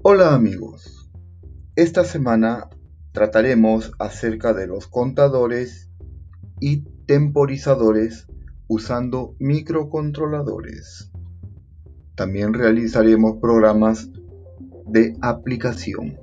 Hola amigos, esta semana trataremos acerca de los contadores y temporizadores usando microcontroladores. También realizaremos programas de aplicación.